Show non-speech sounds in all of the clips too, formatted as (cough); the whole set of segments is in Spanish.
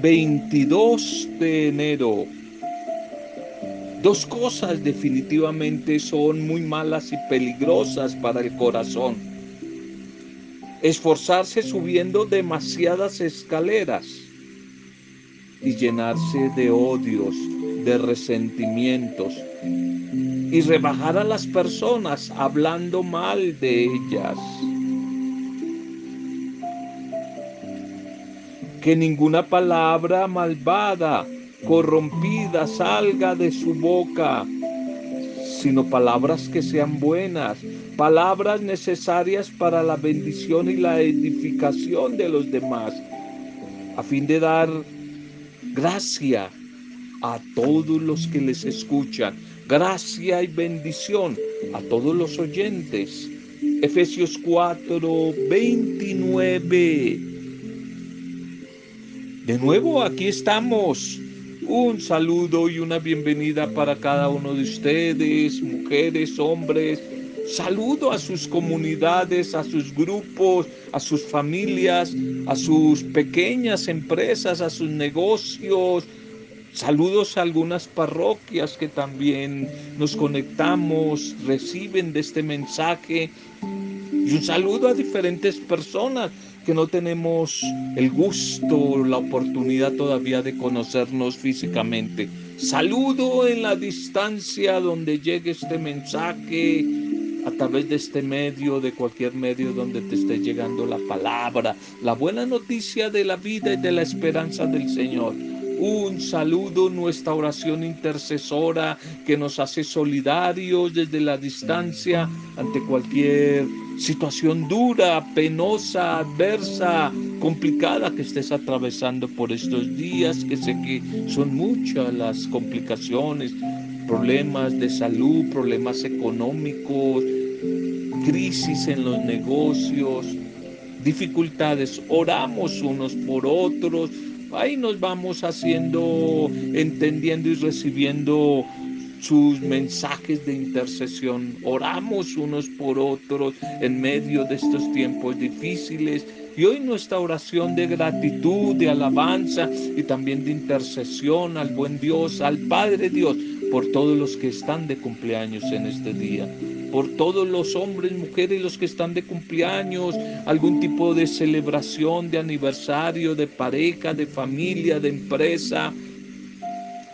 22 de enero. Dos cosas definitivamente son muy malas y peligrosas para el corazón. Esforzarse subiendo demasiadas escaleras y llenarse de odios, de resentimientos y rebajar a las personas hablando mal de ellas. Que ninguna palabra malvada, corrompida salga de su boca, sino palabras que sean buenas, palabras necesarias para la bendición y la edificación de los demás, a fin de dar gracia a todos los que les escuchan, gracia y bendición a todos los oyentes. Efesios 4, 29. De nuevo, aquí estamos. Un saludo y una bienvenida para cada uno de ustedes, mujeres, hombres. Saludo a sus comunidades, a sus grupos, a sus familias, a sus pequeñas empresas, a sus negocios, Saludos a algunas parroquias que también nos conectamos, reciben de este mensaje. Y un saludo a diferentes personas que no tenemos el gusto, la oportunidad todavía de conocernos físicamente. Saludo en la distancia donde llegue este mensaje, a través de este medio, de cualquier medio donde te esté llegando la palabra, la buena noticia de la vida y de la esperanza del Señor. Un saludo, nuestra oración intercesora que nos hace solidarios desde la distancia ante cualquier situación dura, penosa, adversa, complicada que estés atravesando por estos días, que sé que son muchas las complicaciones, problemas de salud, problemas económicos, crisis en los negocios, dificultades. Oramos unos por otros ahí nos vamos haciendo, entendiendo y recibiendo sus mensajes de intercesión. Oramos unos por otros en medio de estos tiempos difíciles. Y hoy nuestra oración de gratitud, de alabanza y también de intercesión al buen Dios, al Padre Dios, por todos los que están de cumpleaños en este día por todos los hombres, mujeres, los que están de cumpleaños, algún tipo de celebración, de aniversario, de pareja, de familia, de empresa,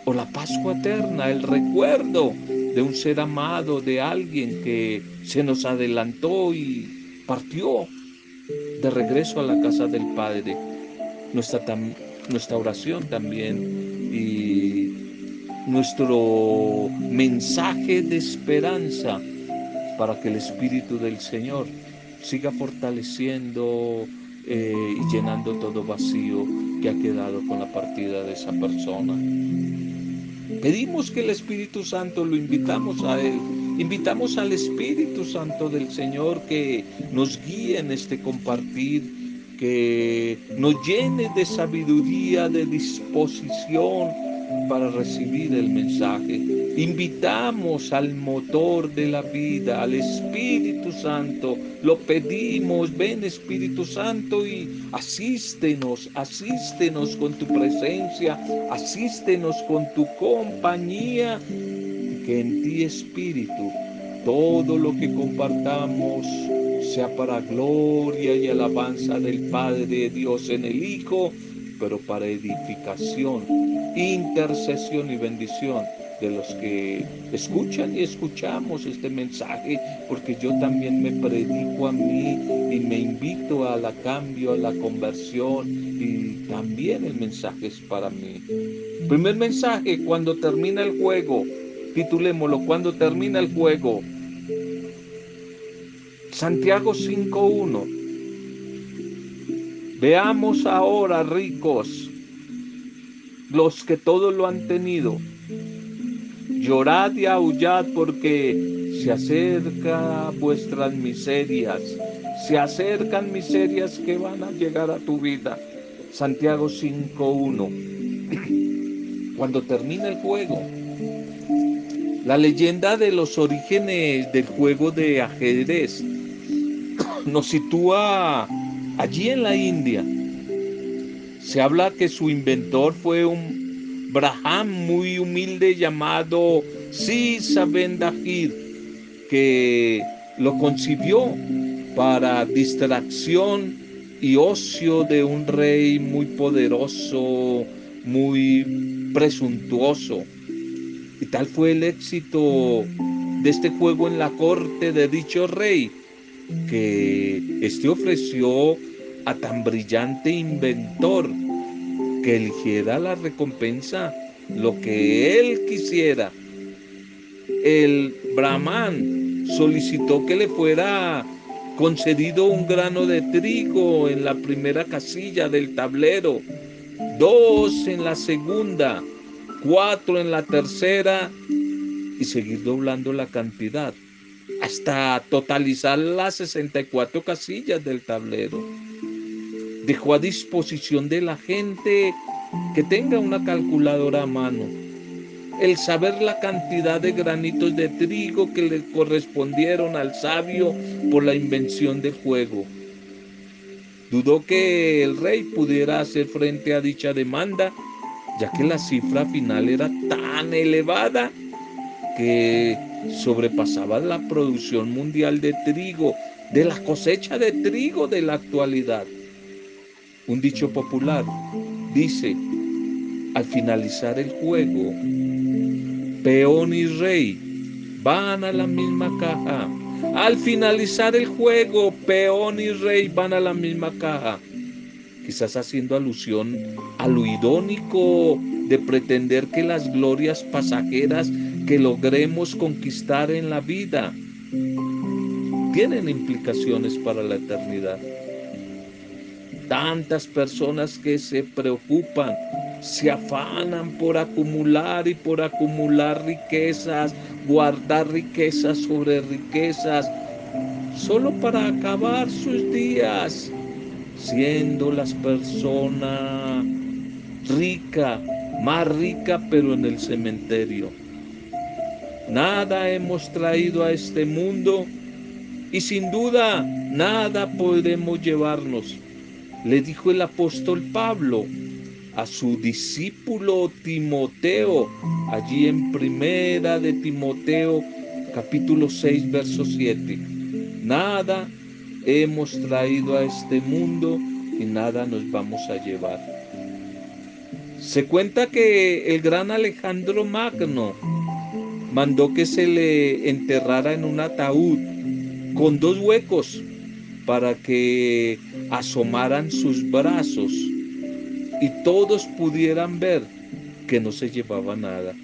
o la Pascua eterna, el recuerdo de un ser amado, de alguien que se nos adelantó y partió de regreso a la casa del Padre. Nuestra, nuestra oración también y nuestro mensaje de esperanza para que el Espíritu del Señor siga fortaleciendo eh, y llenando todo vacío que ha quedado con la partida de esa persona. Pedimos que el Espíritu Santo lo invitamos a Él. Invitamos al Espíritu Santo del Señor que nos guíe en este compartir, que nos llene de sabiduría, de disposición para recibir el mensaje Invitamos al motor de la vida, al Espíritu Santo. Lo pedimos, ven Espíritu Santo y asístenos, asístenos con tu presencia, asístenos con tu compañía. Que en ti Espíritu todo lo que compartamos sea para gloria y alabanza del Padre de Dios en el Hijo, pero para edificación, intercesión y bendición de los que escuchan y escuchamos este mensaje, porque yo también me predico a mí y me invito a la cambio, a la conversión y también el mensaje es para mí. Primer mensaje, cuando termina el juego, titulémoslo, cuando termina el juego. Santiago 5.1. Veamos ahora, ricos, los que todo lo han tenido llorad y aullad porque se acercan vuestras miserias, se acercan miserias que van a llegar a tu vida. Santiago 5.1. (clears throat) Cuando termina el juego, la leyenda de los orígenes del juego de ajedrez (clears throat) nos sitúa allí en la India. Se habla que su inventor fue un Braham muy humilde llamado Sisa Ben que lo concibió para distracción y ocio de un rey muy poderoso, muy presuntuoso. Y tal fue el éxito de este juego en la corte de dicho rey, que éste ofreció a tan brillante inventor que eligiera la recompensa, lo que él quisiera. El Brahman solicitó que le fuera concedido un grano de trigo en la primera casilla del tablero, dos en la segunda, cuatro en la tercera y seguir doblando la cantidad hasta totalizar las 64 casillas del tablero. Dejó a disposición de la gente que tenga una calculadora a mano el saber la cantidad de granitos de trigo que le correspondieron al sabio por la invención del juego. Dudó que el rey pudiera hacer frente a dicha demanda, ya que la cifra final era tan elevada que sobrepasaba la producción mundial de trigo, de la cosecha de trigo de la actualidad. Un dicho popular dice, al finalizar el juego, peón y rey van a la misma caja. Al finalizar el juego, peón y rey van a la misma caja. Quizás haciendo alusión a lo idónico de pretender que las glorias pasajeras que logremos conquistar en la vida tienen implicaciones para la eternidad. Tantas personas que se preocupan se afanan por acumular y por acumular riquezas, guardar riquezas sobre riquezas, solo para acabar sus días, siendo las personas rica, más rica, pero en el cementerio. Nada hemos traído a este mundo y sin duda nada podemos llevarnos. Le dijo el apóstol Pablo a su discípulo Timoteo, allí en primera de Timoteo capítulo 6 verso 7. Nada hemos traído a este mundo y nada nos vamos a llevar. Se cuenta que el gran Alejandro Magno mandó que se le enterrara en un ataúd con dos huecos para que asomaran sus brazos y todos pudieran ver que no se llevaba nada.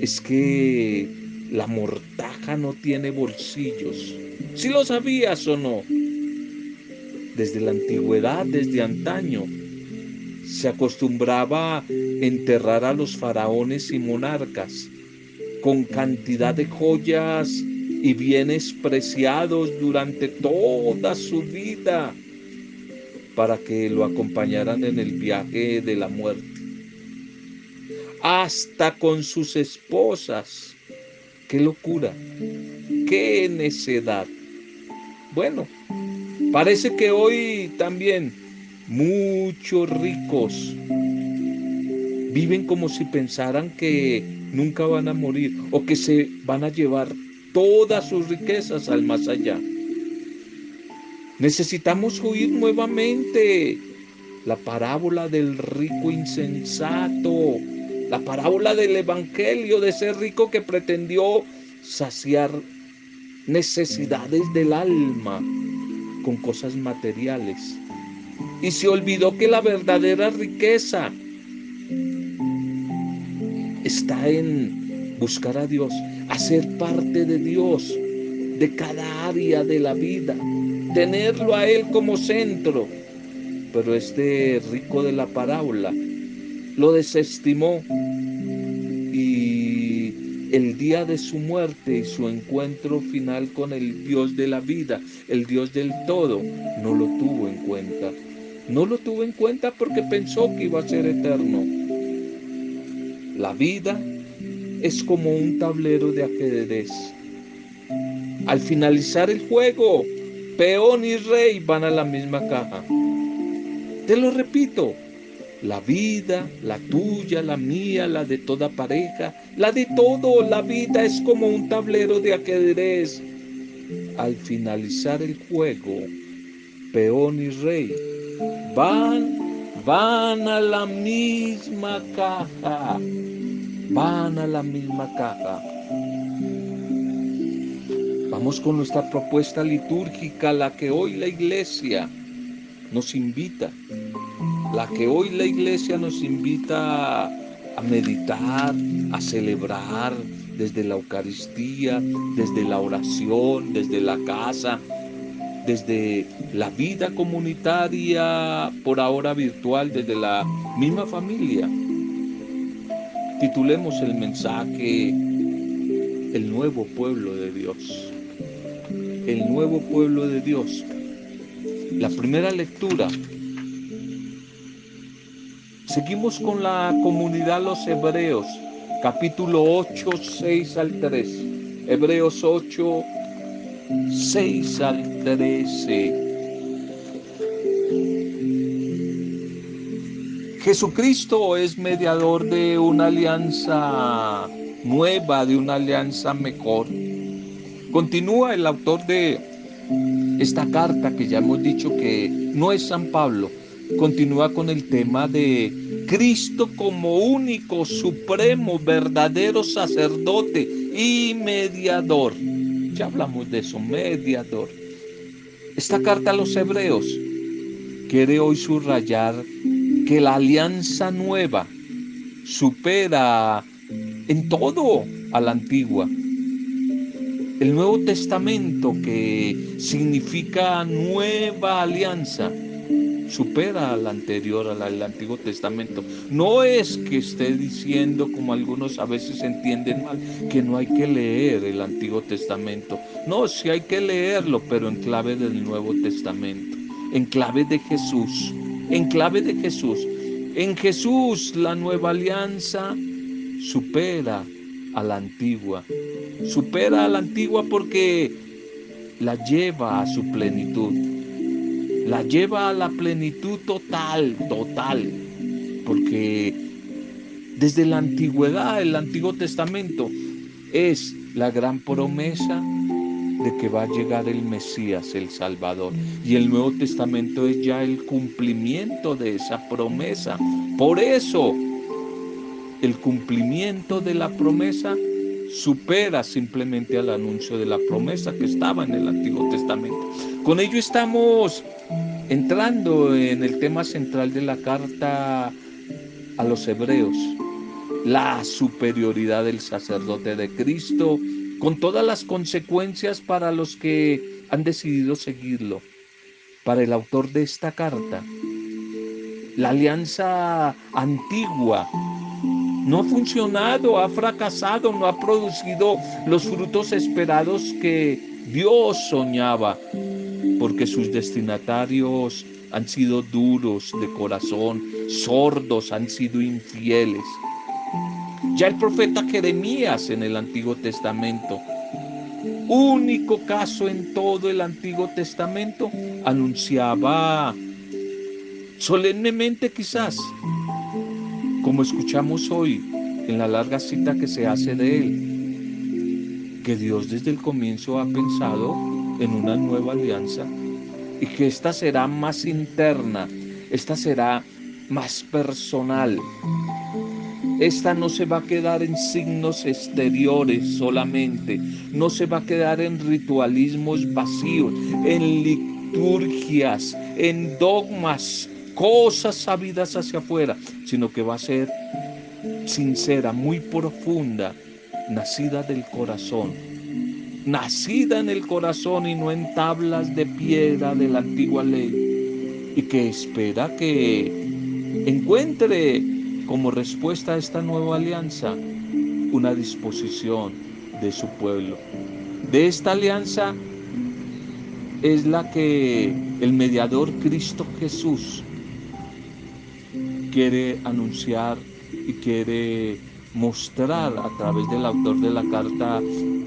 Es que la mortaja no tiene bolsillos. Si lo sabías o no. Desde la antigüedad, desde antaño, se acostumbraba enterrar a los faraones y monarcas con cantidad de joyas y bienes preciados durante toda su vida para que lo acompañaran en el viaje de la muerte. Hasta con sus esposas. Qué locura, qué necedad. Bueno, parece que hoy también muchos ricos viven como si pensaran que nunca van a morir o que se van a llevar todas sus riquezas al más allá. Necesitamos oír nuevamente la parábola del rico insensato, la parábola del Evangelio de ese rico que pretendió saciar necesidades del alma con cosas materiales. Y se olvidó que la verdadera riqueza está en buscar a Dios, hacer parte de Dios, de cada área de la vida tenerlo a Él como centro. Pero este rico de la parábola lo desestimó y el día de su muerte y su encuentro final con el Dios de la vida, el Dios del todo, no lo tuvo en cuenta. No lo tuvo en cuenta porque pensó que iba a ser eterno. La vida es como un tablero de ajedrez. Al finalizar el juego, peón y rey van a la misma caja. Te lo repito, la vida, la tuya, la mía, la de toda pareja, la de todo, la vida es como un tablero de ajedrez. Al finalizar el juego, peón y rey van, van a la misma caja, van a la misma caja. Vamos con nuestra propuesta litúrgica, la que hoy la iglesia nos invita la que hoy la iglesia nos invita a meditar, a celebrar desde la Eucaristía, desde la oración, desde la casa, desde la vida comunitaria, por ahora virtual, desde la misma familia. Titulemos el mensaje El nuevo pueblo de Dios. El nuevo pueblo de Dios. La primera lectura Seguimos con la comunidad los hebreos, capítulo 8, 6 al 3. Hebreos 8, 6 al 13. Jesucristo es mediador de una alianza nueva, de una alianza mejor. Continúa el autor de esta carta que ya hemos dicho que no es San Pablo, continúa con el tema de Cristo como único, supremo, verdadero sacerdote y mediador. Ya hablamos de eso, mediador. Esta carta a los hebreos quiere hoy subrayar que la alianza nueva supera en todo a la antigua. El Nuevo Testamento que significa nueva alianza supera al anterior, al, Antiguo Testamento. No es que esté diciendo, como algunos a veces entienden mal, que no hay que leer el Antiguo Testamento. No, sí hay que leerlo, pero en clave del Nuevo Testamento, en clave de Jesús, en clave de Jesús. En Jesús la nueva alianza supera a la antigua. Supera a la antigua porque la lleva a su plenitud la lleva a la plenitud total, total, porque desde la antigüedad, el Antiguo Testamento, es la gran promesa de que va a llegar el Mesías, el Salvador. Y el Nuevo Testamento es ya el cumplimiento de esa promesa. Por eso, el cumplimiento de la promesa supera simplemente al anuncio de la promesa que estaba en el Antiguo Testamento. Con ello estamos entrando en el tema central de la carta a los hebreos, la superioridad del sacerdote de Cristo, con todas las consecuencias para los que han decidido seguirlo. Para el autor de esta carta, la alianza antigua no ha funcionado, ha fracasado, no ha producido los frutos esperados que Dios soñaba, porque sus destinatarios han sido duros de corazón, sordos, han sido infieles. Ya el profeta Jeremías en el Antiguo Testamento, único caso en todo el Antiguo Testamento, anunciaba solemnemente quizás como escuchamos hoy en la larga cita que se hace de él, que Dios desde el comienzo ha pensado en una nueva alianza y que esta será más interna, esta será más personal. Esta no se va a quedar en signos exteriores solamente, no se va a quedar en ritualismos vacíos, en liturgias, en dogmas cosas sabidas hacia afuera, sino que va a ser sincera, muy profunda, nacida del corazón, nacida en el corazón y no en tablas de piedra de la antigua ley, y que espera que encuentre como respuesta a esta nueva alianza una disposición de su pueblo. De esta alianza es la que el mediador Cristo Jesús quiere anunciar y quiere mostrar a través del autor de la carta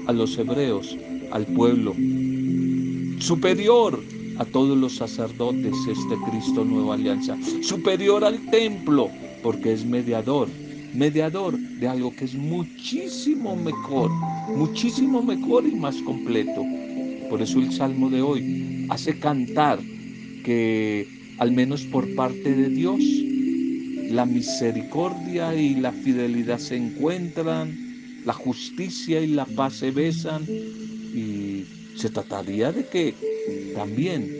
a los hebreos, al pueblo superior, a todos los sacerdotes este Cristo Nueva Alianza, superior al templo, porque es mediador, mediador de algo que es muchísimo mejor, muchísimo mejor y más completo. Por eso el Salmo de hoy hace cantar que al menos por parte de Dios, la misericordia y la fidelidad se encuentran, la justicia y la paz se besan y se trataría de que también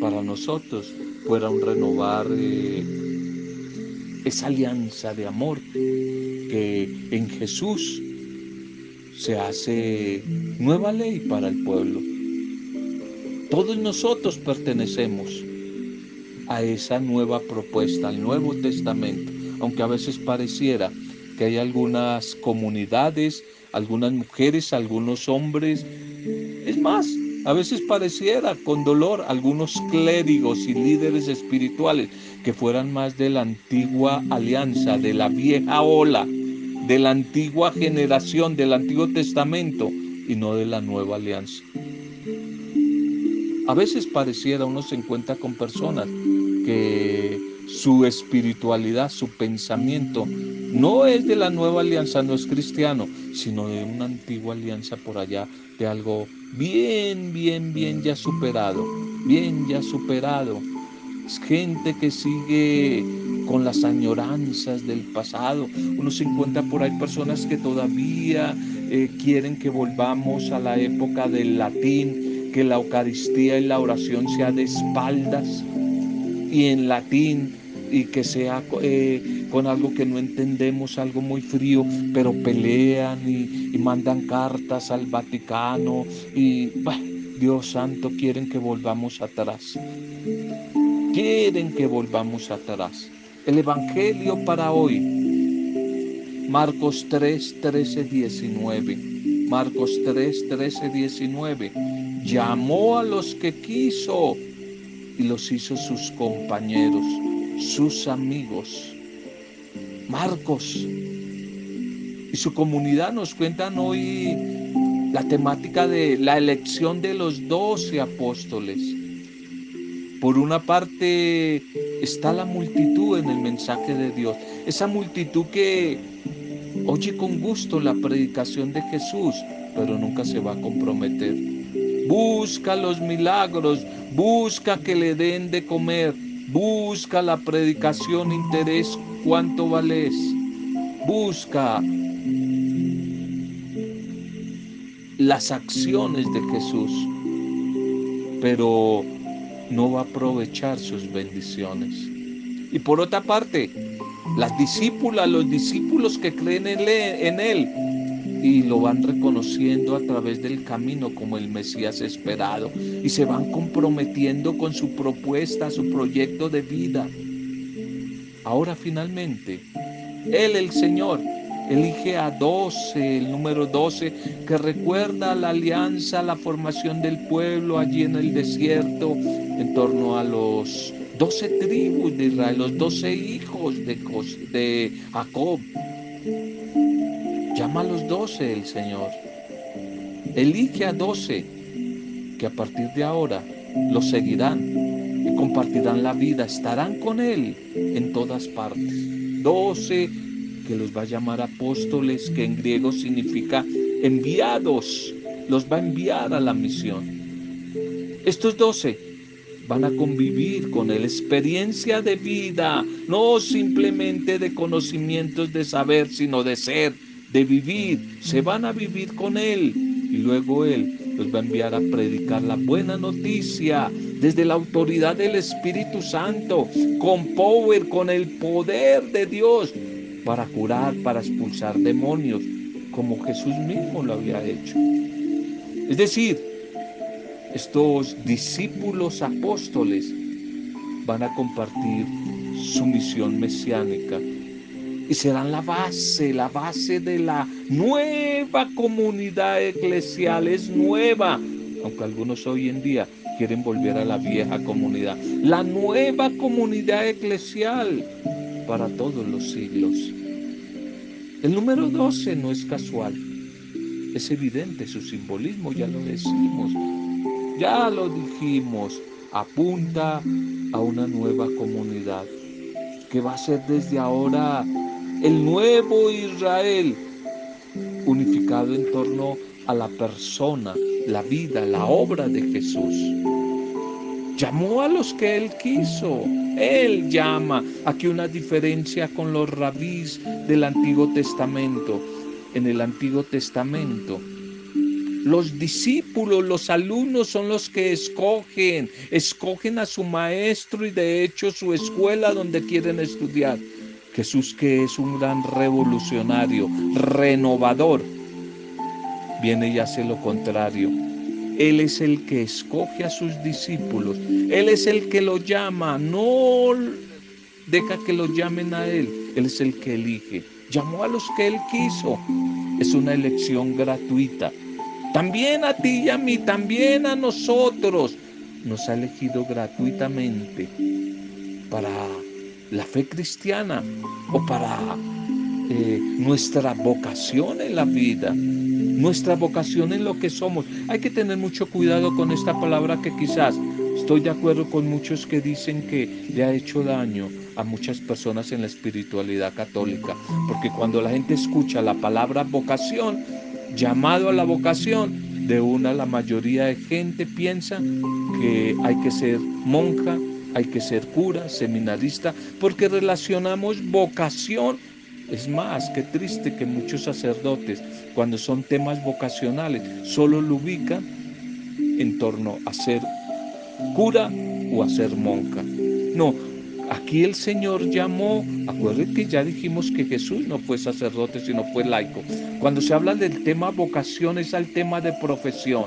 para nosotros fuera un renovar eh, esa alianza de amor que en Jesús se hace nueva ley para el pueblo. Todos nosotros pertenecemos a esa nueva propuesta, al Nuevo Testamento, aunque a veces pareciera que hay algunas comunidades, algunas mujeres, algunos hombres, es más, a veces pareciera con dolor algunos clérigos y líderes espirituales que fueran más de la antigua alianza, de la vieja ola, de la antigua generación, del Antiguo Testamento y no de la nueva alianza. A veces pareciera uno se encuentra con personas que su espiritualidad, su pensamiento, no es de la nueva alianza, no es cristiano, sino de una antigua alianza por allá, de algo bien, bien, bien ya superado, bien ya superado. Es gente que sigue con las añoranzas del pasado. Uno se encuentra por ahí personas que todavía eh, quieren que volvamos a la época del latín, que la Eucaristía y la oración sea de espaldas y en latín y que sea eh, con algo que no entendemos, algo muy frío, pero pelean y, mandan cartas al Vaticano y Dios santo, quieren que volvamos atrás. Quieren que volvamos atrás. El Evangelio para hoy, Marcos 3, 13, 19. Marcos 3, 13, 19. Llamó a los que quiso y los hizo sus compañeros, sus amigos. Marcos y su comunidad nos cuentan hoy la temática de la elección de los doce apóstoles. Por una parte está la multitud en el mensaje de Dios, esa multitud que oye con gusto la predicación de Jesús, pero nunca se va a comprometer. Busca los milagros, busca que le den de comer, busca la predicación, interés, cuánto vales, busca las acciones de Jesús, pero no va a aprovechar sus bendiciones. Y por otra parte, las discípulas, los discípulos que creen en él, y lo van reconociendo a través del camino como el Mesías esperado y se van comprometiendo con su propuesta, su proyecto de vida. Ahora finalmente, Él el Señor elige a 12, el número 12, que recuerda la alianza, la formación del pueblo allí en el desierto, en torno a los 12 tribus de Israel, los 12 hijos de, de Jacob. A los doce el Señor. Elige a doce que a partir de ahora lo seguirán y compartirán la vida, estarán con Él en todas partes. Doce que los va a llamar apóstoles, que en griego significa enviados, los va a enviar a la misión. Estos doce van a convivir con Él, experiencia de vida, no simplemente de conocimientos de saber, sino de ser, de vivir, se van a vivir con Él y luego Él los va a enviar a predicar la buena noticia desde la autoridad del Espíritu Santo, con power, con el poder de Dios, para curar, para expulsar demonios, como Jesús mismo lo había hecho. Es decir, estos discípulos apóstoles van a compartir su misión mesiánica y serán la base, la base de la nueva comunidad eclesial. Es nueva, aunque algunos hoy en día quieren volver a la vieja comunidad. La nueva comunidad eclesial para todos los siglos. El número 12 no es casual, es evidente su simbolismo, ya lo decimos. ya lo dijimos, apunta a una nueva comunidad que va a ser desde ahora el nuevo Israel unificado en torno a la persona, la vida, la obra de Jesús. Llamó a los que él quiso. Él llama. Aquí una diferencia con los rabís del Antiguo Testamento. En el Antiguo Testamento, los discípulos, los alumnos son los que escogen, escogen a su maestro y de hecho su escuela donde quieren estudiar. Jesús que es un gran revolucionario, renovador, viene y hace lo contrario. Él es el que escoge a sus discípulos. Él es el que lo llama. No deja que lo llamen a Él. Él es el que elige. Llamó a los que Él quiso. Es una elección gratuita. También a ti y a mí, también a nosotros. Nos ha elegido gratuitamente para la fe cristiana o para eh, nuestra vocación en la vida nuestra vocación en lo que somos. Hay que tener mucho cuidado con esta palabra que quizás estoy de acuerdo con muchos que dicen que le ha hecho daño a muchas personas en la espiritualidad católica, porque cuando la gente escucha la palabra vocación, llamado a la vocación, de una la mayoría de gente piensa que hay que ser monja, hay que ser cura, seminarista, porque relacionamos vocación es más, qué triste que muchos sacerdotes, cuando son temas vocacionales, solo lo ubican en torno a ser cura o a ser monja. No, aquí el Señor llamó, acuérdense que ya dijimos que Jesús no fue sacerdote, sino fue laico. Cuando se habla del tema vocación es al tema de profesión.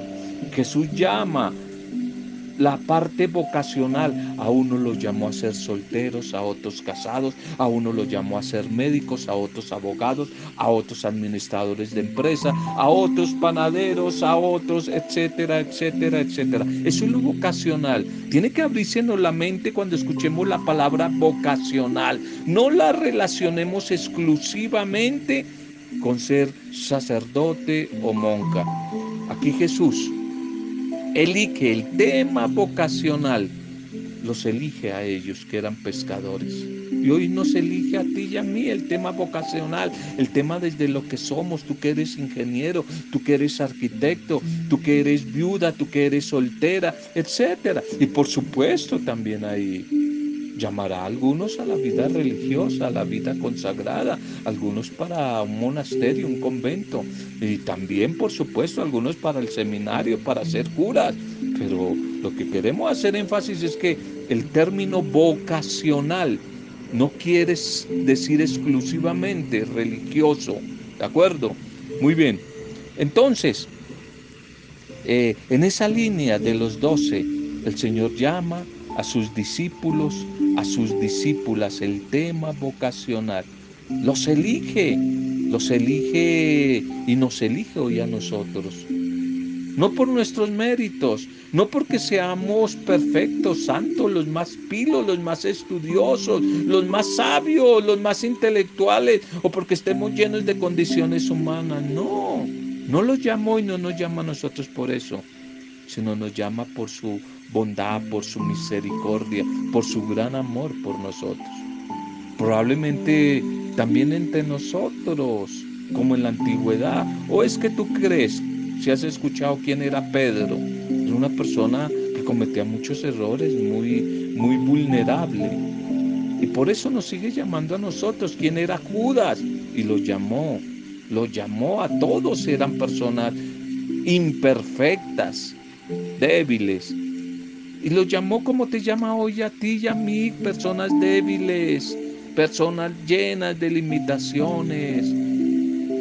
Jesús llama la parte vocacional. A uno los llamó a ser solteros, a otros casados, a uno los llamó a ser médicos, a otros abogados, a otros administradores de empresa, a otros panaderos, a otros, etcétera, etcétera, etcétera. Eso es lo vocacional. Tiene que abrirse la mente cuando escuchemos la palabra vocacional. No la relacionemos exclusivamente con ser sacerdote o monja. Aquí Jesús elige el tema vocacional, los elige a ellos que eran pescadores. Y hoy nos elige a ti y a mí el tema vocacional, el tema desde lo que somos, tú que eres ingeniero, tú que eres arquitecto, tú que eres viuda, tú que eres soltera, etcétera. Y por supuesto también hay llamará a algunos a la vida religiosa, a la vida consagrada, algunos para un monasterio, un convento, y también, por supuesto, algunos para el seminario, para ser curas. Pero lo que queremos hacer énfasis es que el término vocacional no quiere decir exclusivamente religioso, ¿de acuerdo? Muy bien. Entonces, eh, en esa línea de los doce, el Señor llama a sus discípulos a sus discípulas el tema vocacional. Los elige, los elige y nos elige hoy a nosotros. No por nuestros méritos, no porque seamos perfectos, santos, los más pilos, los más estudiosos, los más sabios, los más intelectuales, o porque estemos llenos de condiciones humanas. No, no los llamó y no nos llama a nosotros por eso, sino nos llama por su bondad, por su misericordia, por su gran amor por nosotros. Probablemente también entre nosotros, como en la antigüedad. ¿O es que tú crees, si has escuchado quién era Pedro? Era una persona que cometía muchos errores, muy, muy vulnerable. Y por eso nos sigue llamando a nosotros. ¿Quién era Judas? Y lo llamó. Lo llamó a todos. Eran personas imperfectas, débiles, y lo llamó como te llama hoy a ti y a mí, personas débiles, personas llenas de limitaciones,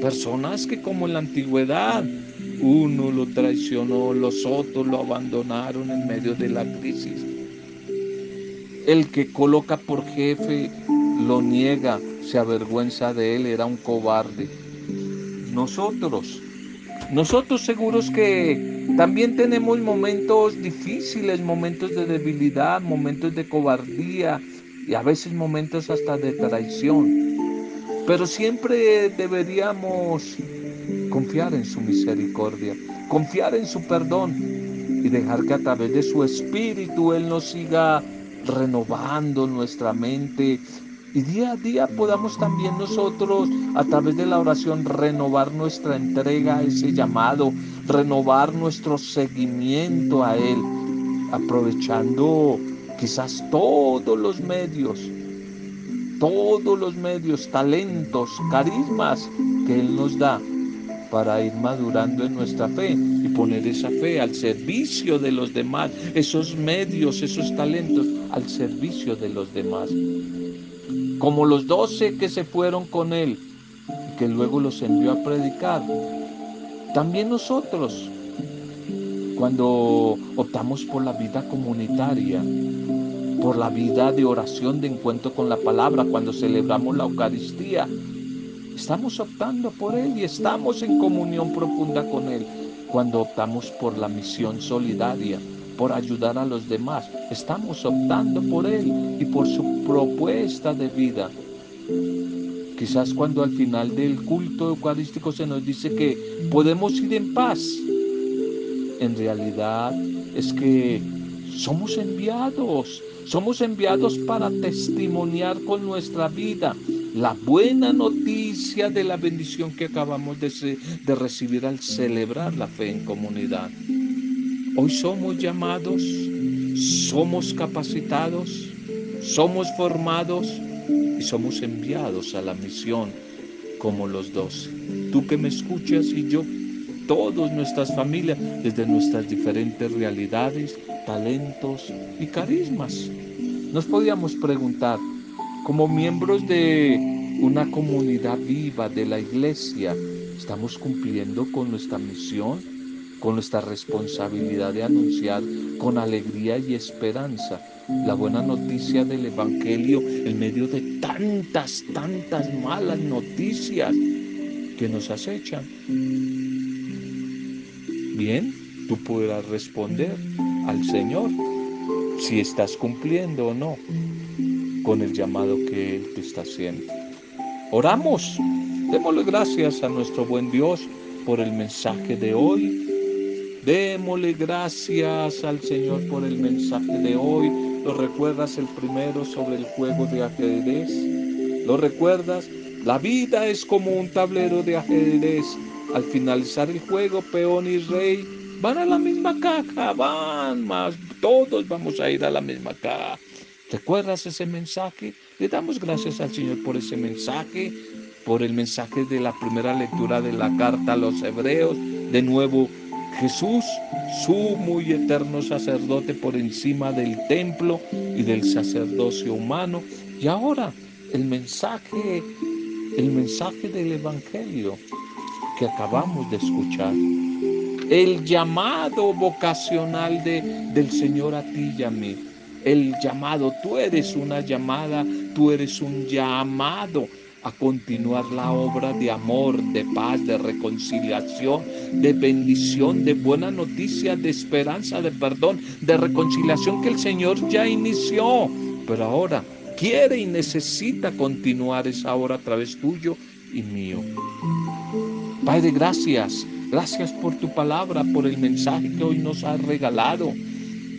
personas que como en la antigüedad uno lo traicionó, los otros lo abandonaron en medio de la crisis. El que coloca por jefe lo niega, se avergüenza de él, era un cobarde. Nosotros, nosotros seguros que también tenemos momentos difíciles, momentos de debilidad, momentos de cobardía y a veces momentos hasta de traición. Pero siempre deberíamos confiar en su misericordia, confiar en su perdón y dejar que a través de su espíritu Él nos siga renovando nuestra mente y día a día podamos también nosotros a través de la oración renovar nuestra entrega a ese llamado, renovar nuestro seguimiento a Él, aprovechando quizás todos los medios, todos los medios, talentos, carismas que Él nos da para ir madurando en nuestra fe y poner esa fe al servicio de los demás, esos medios, esos talentos al servicio de los demás. Como los doce que se fueron con Él y que luego los envió a predicar. También nosotros, cuando optamos por la vida comunitaria, por la vida de oración, de encuentro con la palabra, cuando celebramos la Eucaristía. Estamos optando por Él y estamos en comunión profunda con Él. Cuando optamos por la misión solidaria, por ayudar a los demás, estamos optando por Él y por su propuesta de vida. Quizás cuando al final del culto eucarístico se nos dice que podemos ir en paz, en realidad es que somos enviados somos enviados para testimoniar con nuestra vida la buena noticia de la bendición que acabamos de, de, recibir al celebrar la fe en comunidad. Hoy somos llamados, somos capacitados, somos formados y somos enviados a la misión como los doce. Tú que me escuchas y yo, todas nuestras familias, desde nuestras diferentes realidades, talentos y carismas. Nos podíamos preguntar, como miembros de una comunidad viva de la iglesia, ¿estamos cumpliendo con nuestra misión, con nuestra responsabilidad de anunciar con alegría y esperanza la buena noticia del Evangelio en medio de tantas, tantas malas noticias que nos acechan? Bien, tú podrás responder al Señor si estás cumpliendo o no con el llamado que Él te está haciendo. Oramos, démosle gracias a nuestro buen Dios por el mensaje de hoy. Démosle gracias al Señor por el mensaje de hoy. ¿Lo recuerdas el primero sobre el juego de ajedrez? ¿Lo recuerdas? La vida es como un tablero de ajedrez. Al finalizar el juego, peón y rey van a la misma caja, van más, todos vamos a ir a la misma caja. ¿Recuerdas ese mensaje? Le damos gracias al Señor por ese mensaje, por el mensaje de la primera lectura de la carta a los hebreos. De nuevo, Jesús, su muy eterno sacerdote por encima del templo y del sacerdocio humano. Y ahora el mensaje, el mensaje del Evangelio que acabamos de escuchar el llamado vocacional de, del Señor a ti y a mí. El llamado, tú eres una llamada, tú eres un llamado a continuar la obra de amor, de paz, de reconciliación, de bendición, de buena noticia, de esperanza, de perdón, de reconciliación que el Señor ya inició, pero ahora quiere y necesita continuar esa obra a través tuyo y mío. Padre, gracias Gracias por tu palabra, por el mensaje que hoy nos has regalado.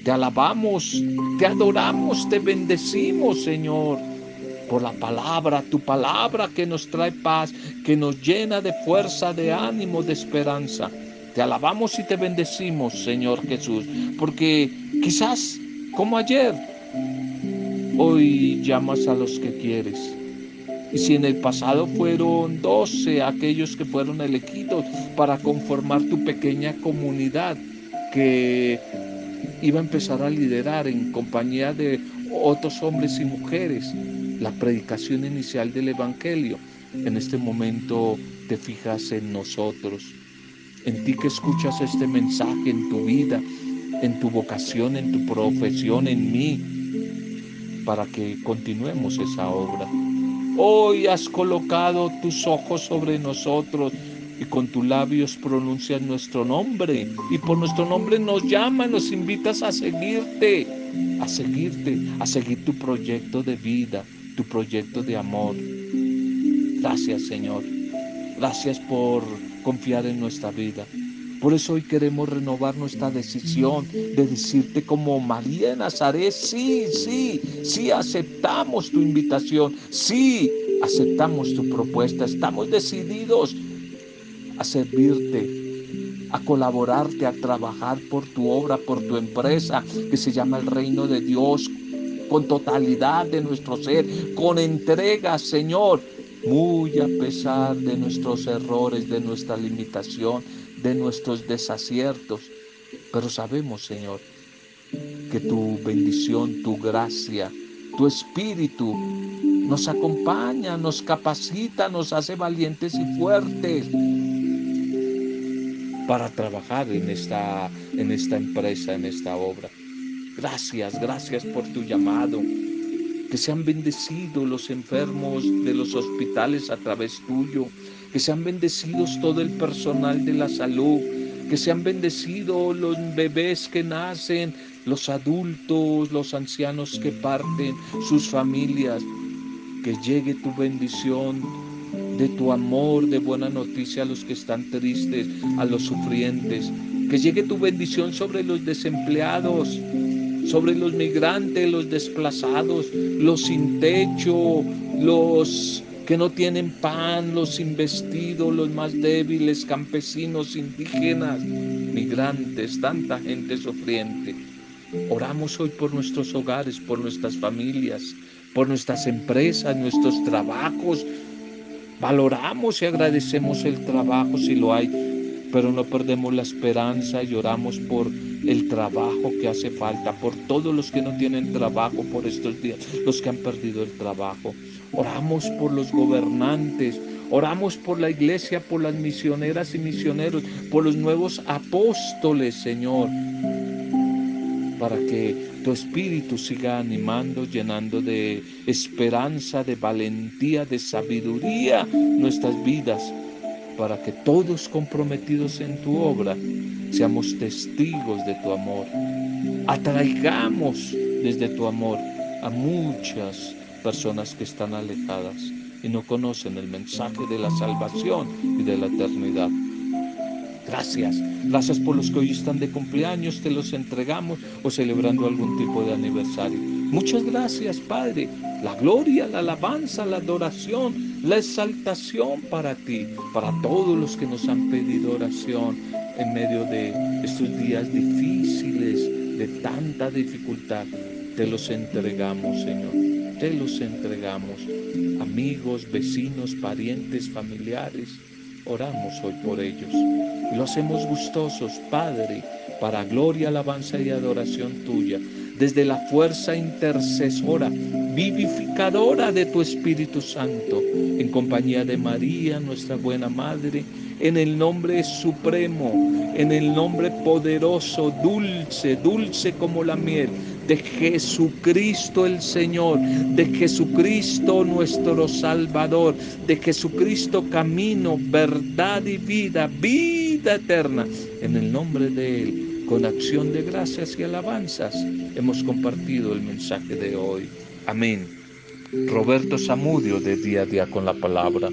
Te alabamos, te adoramos, te bendecimos, Señor, por la palabra, tu palabra que nos trae paz, que nos llena de fuerza, de ánimo, de esperanza. Te alabamos y te bendecimos, Señor Jesús, porque quizás como ayer, hoy llamas a los que quieres y si en el pasado fueron 12 aquellos que fueron elegidos para conformar tu pequeña comunidad que iba a empezar a liderar en compañía de otros hombres y mujeres la predicación inicial del Evangelio, en este momento te fijas en nosotros, en ti que escuchas este mensaje en tu vida, en tu vocación, en tu profesión, en mí, para que continuemos esa obra. Hoy has colocado tus ojos sobre nosotros y con tus labios pronuncias nuestro nombre. Y por nuestro nombre nos llamas, nos invitas a seguirte, a seguirte, a seguir tu proyecto de vida, tu proyecto de amor. Gracias Señor, gracias por confiar en nuestra vida. Por eso hoy queremos renovar nuestra decisión de decirte como María de Nazaret, sí, sí, sí aceptamos tu invitación, sí aceptamos tu propuesta, estamos decididos a servirte, a colaborarte, a trabajar por tu obra, por tu empresa que se llama el reino de Dios, con totalidad de nuestro ser, con entrega, Señor, muy a pesar de nuestros errores, de nuestra limitación, de nuestros desaciertos. Pero sabemos, Señor, que tu bendición, tu gracia, tu espíritu nos acompaña, nos capacita, nos hace valientes y fuertes para trabajar en esta, en esta empresa, en esta obra. Gracias, gracias por tu llamado. Que sean bendecidos los enfermos de los hospitales a través tuyo. Que sean bendecidos todo el personal de la salud, que sean bendecidos los bebés que nacen, los adultos, los ancianos que parten, sus familias, que llegue tu bendición de tu amor, de buena noticia a los que están tristes, a los sufrientes, que llegue tu bendición sobre los desempleados, sobre los migrantes, los desplazados, los sin techo, los que no tienen pan, los sin vestido, los más débiles, campesinos, indígenas, migrantes, tanta gente sufriente. Oramos hoy por nuestros hogares, por nuestras familias, por nuestras empresas, nuestros trabajos. Valoramos y agradecemos el trabajo si lo hay, pero no perdemos la esperanza y oramos por el trabajo que hace falta, por todos los que no tienen trabajo por estos días, los que han perdido el trabajo. Oramos por los gobernantes, oramos por la iglesia, por las misioneras y misioneros, por los nuevos apóstoles, Señor, para que tu espíritu siga animando, llenando de esperanza, de valentía, de sabiduría nuestras vidas, para que todos comprometidos en tu obra seamos testigos de tu amor. Atraigamos desde tu amor a muchas personas que están alejadas y no conocen el mensaje de la salvación y de la eternidad. Gracias, gracias por los que hoy están de cumpleaños, te los entregamos o celebrando algún tipo de aniversario. Muchas gracias, Padre. La gloria, la alabanza, la adoración, la exaltación para ti, para todos los que nos han pedido oración en medio de estos días difíciles, de tanta dificultad. Te los entregamos, Señor te los entregamos. Amigos, vecinos, parientes, familiares, oramos hoy por ellos. Lo hacemos gustosos, Padre, para gloria, alabanza y adoración tuya, desde la fuerza intercesora, vivificadora de tu Espíritu Santo, en compañía de María, nuestra buena Madre, en el nombre supremo, en el nombre poderoso, dulce, dulce como la miel de Jesucristo el Señor, de Jesucristo nuestro Salvador, de Jesucristo camino, verdad y vida, vida eterna. En el nombre de Él, con acción de gracias y alabanzas, hemos compartido el mensaje de hoy. Amén. Roberto Zamudio de Día a Día con la Palabra.